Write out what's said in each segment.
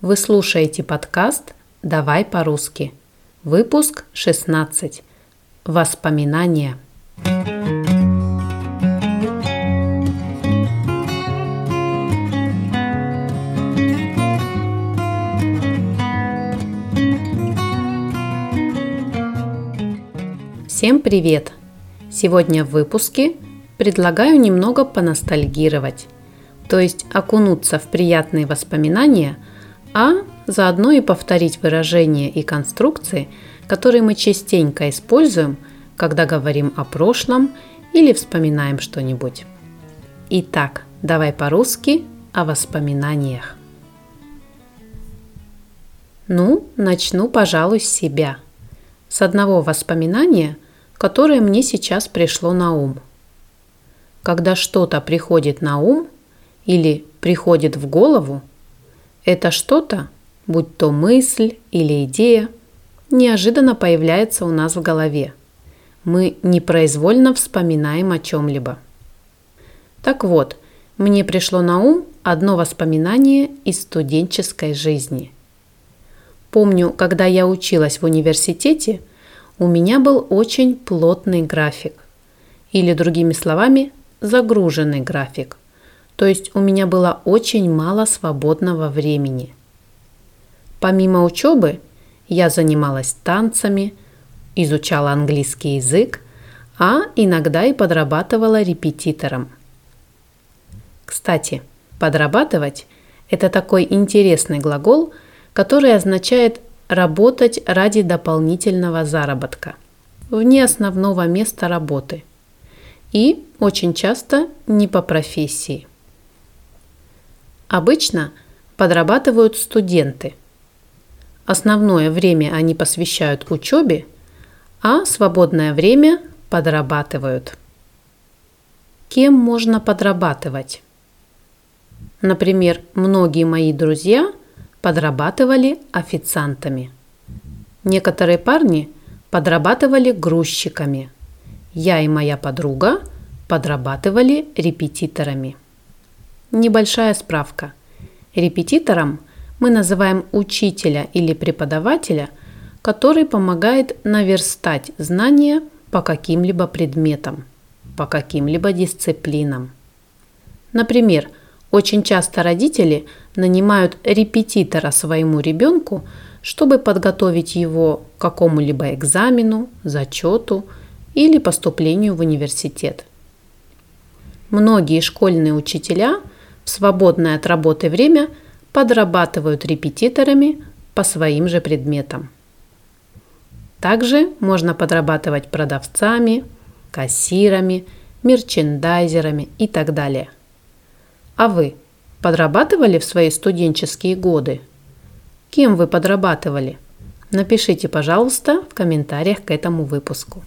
Вы слушаете подкаст «Давай по-русски». Выпуск 16. Воспоминания. Всем привет! Сегодня в выпуске предлагаю немного поностальгировать, то есть окунуться в приятные воспоминания – а заодно и повторить выражения и конструкции, которые мы частенько используем, когда говорим о прошлом или вспоминаем что-нибудь. Итак, давай по-русски о воспоминаниях. Ну, начну, пожалуй, с себя. С одного воспоминания, которое мне сейчас пришло на ум. Когда что-то приходит на ум или приходит в голову – это что-то, будь то мысль или идея, неожиданно появляется у нас в голове. Мы непроизвольно вспоминаем о чем-либо. Так вот, мне пришло на ум одно воспоминание из студенческой жизни. Помню, когда я училась в университете, у меня был очень плотный график. Или другими словами, загруженный график – то есть у меня было очень мало свободного времени. Помимо учебы я занималась танцами, изучала английский язык, а иногда и подрабатывала репетитором. Кстати, подрабатывать – это такой интересный глагол, который означает работать ради дополнительного заработка, вне основного места работы. И очень часто не по профессии. Обычно подрабатывают студенты. Основное время они посвящают учебе, а свободное время подрабатывают. Кем можно подрабатывать? Например, многие мои друзья подрабатывали официантами. Некоторые парни подрабатывали грузчиками. Я и моя подруга подрабатывали репетиторами. Небольшая справка. Репетитором мы называем учителя или преподавателя, который помогает наверстать знания по каким-либо предметам, по каким-либо дисциплинам. Например, очень часто родители нанимают репетитора своему ребенку, чтобы подготовить его к какому-либо экзамену, зачету или поступлению в университет. Многие школьные учителя – в свободное от работы время подрабатывают репетиторами по своим же предметам. Также можно подрабатывать продавцами, кассирами, мерчендайзерами и так далее. А вы подрабатывали в свои студенческие годы? Кем вы подрабатывали? Напишите, пожалуйста, в комментариях к этому выпуску.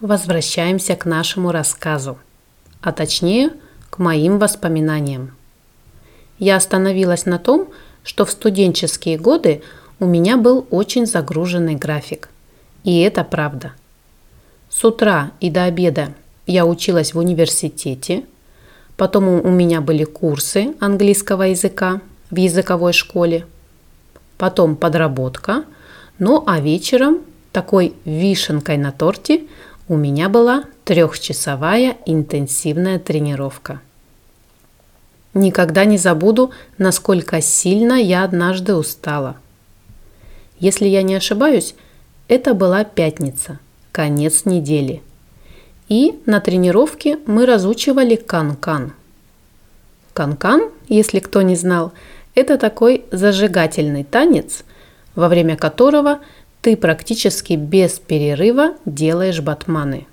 Возвращаемся к нашему рассказу, а точнее – к моим воспоминаниям. Я остановилась на том, что в студенческие годы у меня был очень загруженный график. И это правда. С утра и до обеда я училась в университете, потом у меня были курсы английского языка в языковой школе, потом подработка, ну а вечером такой вишенкой на торте у меня была трехчасовая интенсивная тренировка. Никогда не забуду, насколько сильно я однажды устала. Если я не ошибаюсь, это была пятница, конец недели. И на тренировке мы разучивали кан-кан. Кан-кан, если кто не знал, это такой зажигательный танец, во время которого ты практически без перерыва делаешь батманы.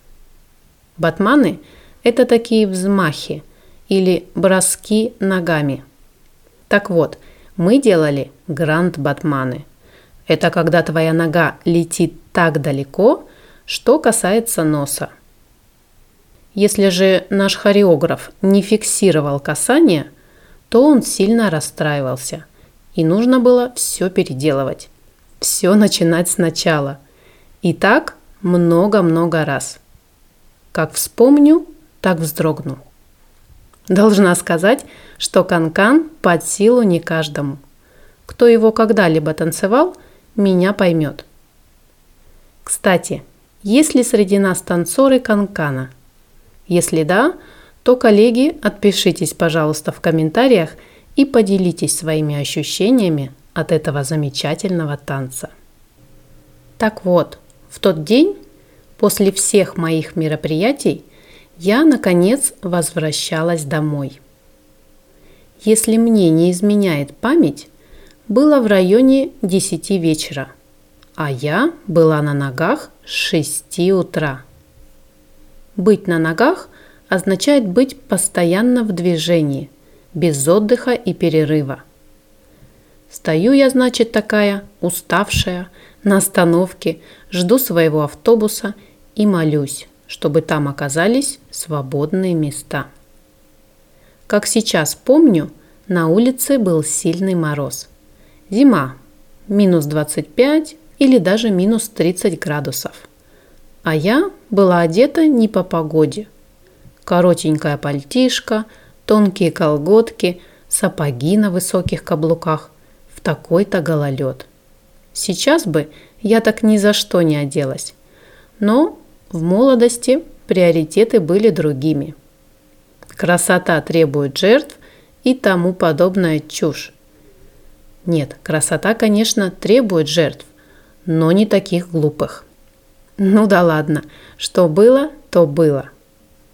Батманы – это такие взмахи или броски ногами. Так вот, мы делали гранд-батманы. Это когда твоя нога летит так далеко, что касается носа. Если же наш хореограф не фиксировал касание, то он сильно расстраивался, и нужно было все переделывать все начинать сначала. И так много-много раз. Как вспомню, так вздрогну. Должна сказать, что канкан -кан под силу не каждому. кто его когда-либо танцевал, меня поймет. Кстати, есть ли среди нас танцоры канкана? Если да, то, коллеги, отпишитесь, пожалуйста, в комментариях и поделитесь своими ощущениями от этого замечательного танца. Так вот, в тот день, после всех моих мероприятий, я, наконец, возвращалась домой. Если мне не изменяет память, было в районе 10 вечера, а я была на ногах с 6 утра. Быть на ногах означает быть постоянно в движении, без отдыха и перерыва. Стою я, значит, такая, уставшая, на остановке, жду своего автобуса и молюсь, чтобы там оказались свободные места. Как сейчас помню, на улице был сильный мороз. Зима, минус 25 или даже минус 30 градусов. А я была одета не по погоде. Коротенькая пальтишка, тонкие колготки, сапоги на высоких каблуках, в такой-то гололед. Сейчас бы я так ни за что не оделась. Но в молодости приоритеты были другими. Красота требует жертв и тому подобная чушь. Нет, красота, конечно, требует жертв, но не таких глупых. Ну да ладно, что было, то было.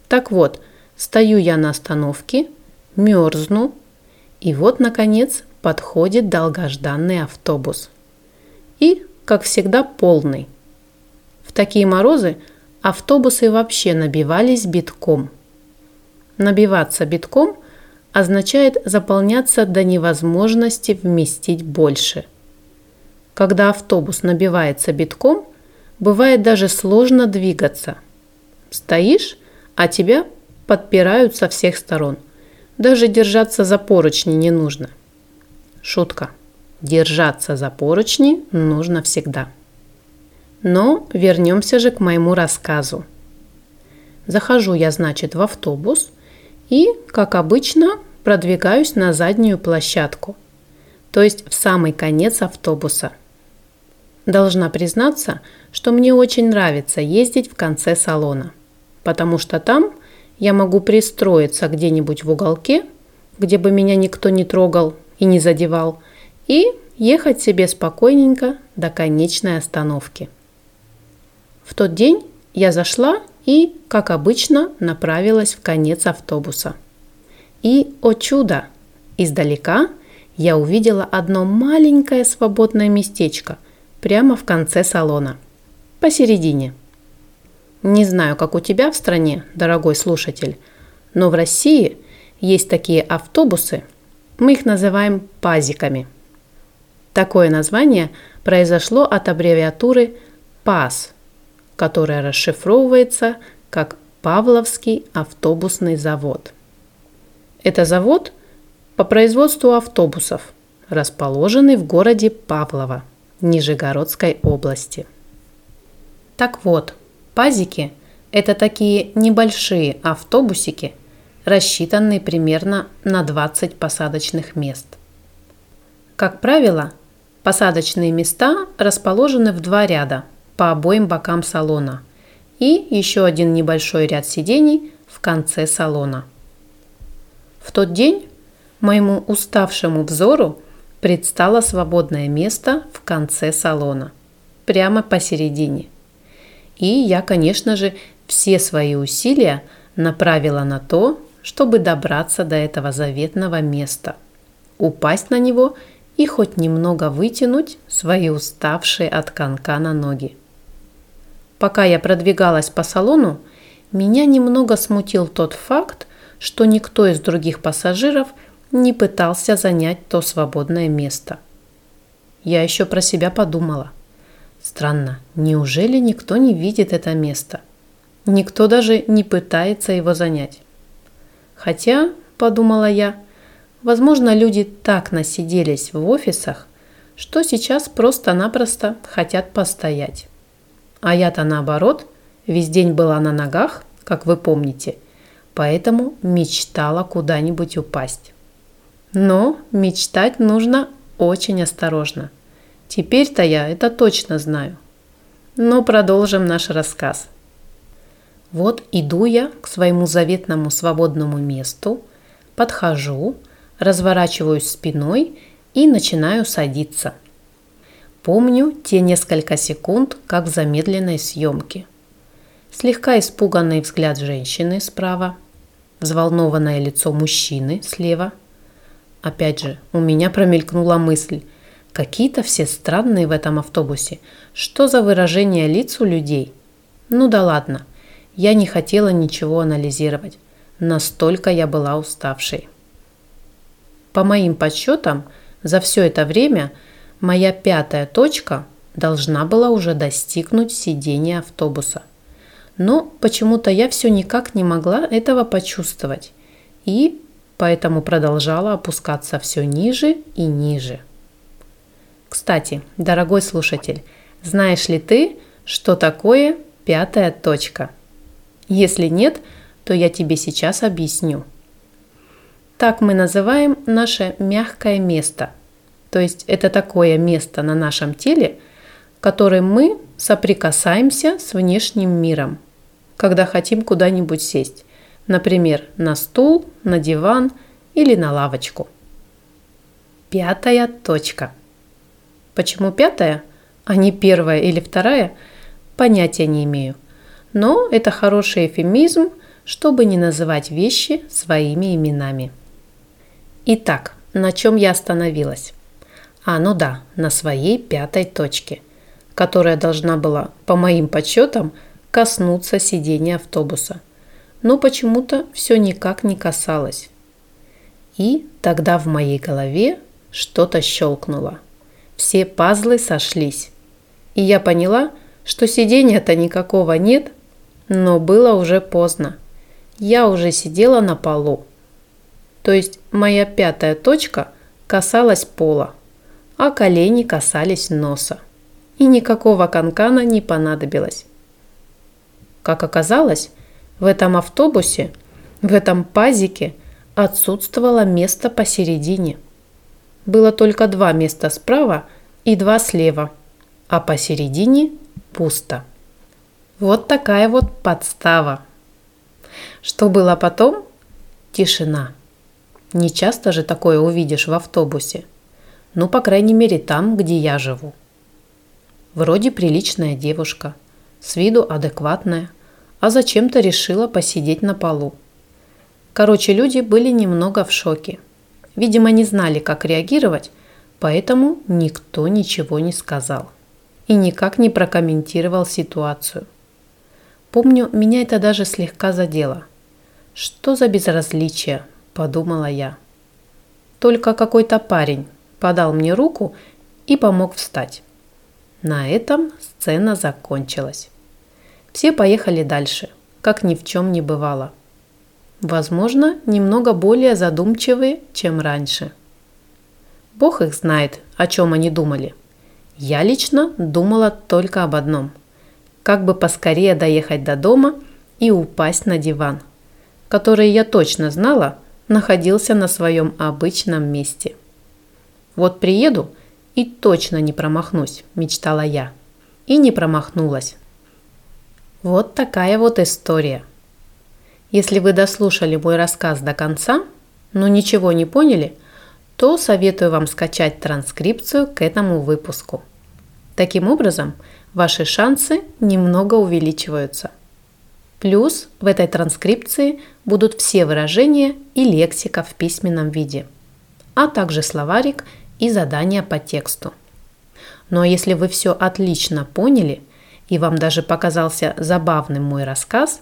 Так вот, стою я на остановке, мерзну, и вот, наконец, подходит долгожданный автобус. И, как всегда, полный. В такие морозы автобусы вообще набивались битком. Набиваться битком – означает заполняться до невозможности вместить больше. Когда автобус набивается битком, бывает даже сложно двигаться. Стоишь, а тебя подпирают со всех сторон. Даже держаться за поручни не нужно. Шутка. Держаться за поручни нужно всегда. Но вернемся же к моему рассказу. Захожу я, значит, в автобус и, как обычно, продвигаюсь на заднюю площадку, то есть в самый конец автобуса. Должна признаться, что мне очень нравится ездить в конце салона, потому что там я могу пристроиться где-нибудь в уголке, где бы меня никто не трогал и не задевал, и ехать себе спокойненько до конечной остановки. В тот день я зашла и, как обычно, направилась в конец автобуса – и, о чудо, издалека я увидела одно маленькое свободное местечко прямо в конце салона, посередине. Не знаю, как у тебя в стране, дорогой слушатель, но в России есть такие автобусы, мы их называем пазиками. Такое название произошло от аббревиатуры ПАС, которая расшифровывается как Павловский автобусный завод – это завод по производству автобусов, расположенный в городе Павлово, Нижегородской области. Так вот, пазики – это такие небольшие автобусики, рассчитанные примерно на 20 посадочных мест. Как правило, посадочные места расположены в два ряда по обоим бокам салона и еще один небольшой ряд сидений в конце салона – в тот день моему уставшему взору предстало свободное место в конце салона, прямо посередине. И я, конечно же, все свои усилия направила на то, чтобы добраться до этого заветного места, упасть на него и хоть немного вытянуть свои уставшие от канкана ноги. Пока я продвигалась по салону, меня немного смутил тот факт, что никто из других пассажиров не пытался занять то свободное место. Я еще про себя подумала. Странно, неужели никто не видит это место? Никто даже не пытается его занять. Хотя, подумала я, возможно, люди так насиделись в офисах, что сейчас просто-напросто хотят постоять. А я-то наоборот, весь день была на ногах, как вы помните – поэтому мечтала куда-нибудь упасть. Но мечтать нужно очень осторожно. Теперь-то я это точно знаю. Но продолжим наш рассказ. Вот иду я к своему заветному свободному месту, подхожу, разворачиваюсь спиной и начинаю садиться. Помню те несколько секунд, как в замедленной съемке. Слегка испуганный взгляд женщины справа, взволнованное лицо мужчины слева. Опять же, у меня промелькнула мысль, какие-то все странные в этом автобусе. Что за выражение лиц у людей? Ну да ладно – я не хотела ничего анализировать. Настолько я была уставшей. По моим подсчетам, за все это время моя пятая точка должна была уже достигнуть сидения автобуса. Но почему-то я все никак не могла этого почувствовать. И поэтому продолжала опускаться все ниже и ниже. Кстати, дорогой слушатель, знаешь ли ты, что такое пятая точка? Если нет, то я тебе сейчас объясню. Так мы называем наше мягкое место. То есть это такое место на нашем теле, которым мы соприкасаемся с внешним миром, когда хотим куда-нибудь сесть. Например, на стул, на диван или на лавочку. Пятая точка. Почему пятая, а не первая или вторая, понятия не имею – но это хороший эфемизм, чтобы не называть вещи своими именами. Итак, на чем я остановилась? А, ну да, на своей пятой точке, которая должна была, по моим подсчетам, коснуться сидения автобуса. Но почему-то все никак не касалось. И тогда в моей голове что-то щелкнуло. Все пазлы сошлись. И я поняла, что сидения-то никакого нет, но было уже поздно. Я уже сидела на полу. То есть моя пятая точка касалась пола, а колени касались носа. И никакого канкана не понадобилось. Как оказалось, в этом автобусе, в этом пазике отсутствовало место посередине. Было только два места справа и два слева, а посередине пусто. Вот такая вот подстава. Что было потом? Тишина. Не часто же такое увидишь в автобусе. Ну, по крайней мере, там, где я живу. Вроде приличная девушка, с виду адекватная, а зачем-то решила посидеть на полу. Короче, люди были немного в шоке. Видимо, не знали, как реагировать, поэтому никто ничего не сказал и никак не прокомментировал ситуацию – Помню, меня это даже слегка задело. Что за безразличие, подумала я. Только какой-то парень подал мне руку и помог встать. На этом сцена закончилась. Все поехали дальше, как ни в чем не бывало. Возможно, немного более задумчивые, чем раньше. Бог их знает, о чем они думали. Я лично думала только об одном – как бы поскорее доехать до дома и упасть на диван, который я точно знала находился на своем обычном месте. Вот приеду и точно не промахнусь, мечтала я. И не промахнулась. Вот такая вот история. Если вы дослушали мой рассказ до конца, но ничего не поняли, то советую вам скачать транскрипцию к этому выпуску. Таким образом, ваши шансы немного увеличиваются. Плюс в этой транскрипции будут все выражения и лексика в письменном виде, а также словарик и задания по тексту. А если вы все отлично поняли и вам даже показался забавным мой рассказ,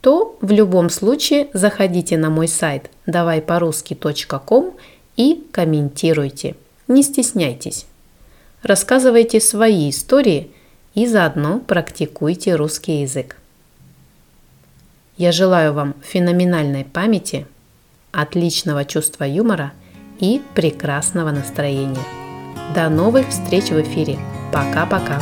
то в любом случае заходите на мой сайт давайпорусски.ком и комментируйте. Не стесняйтесь. Рассказывайте свои истории и заодно практикуйте русский язык. Я желаю вам феноменальной памяти, отличного чувства юмора и прекрасного настроения. До новых встреч в эфире. Пока-пока.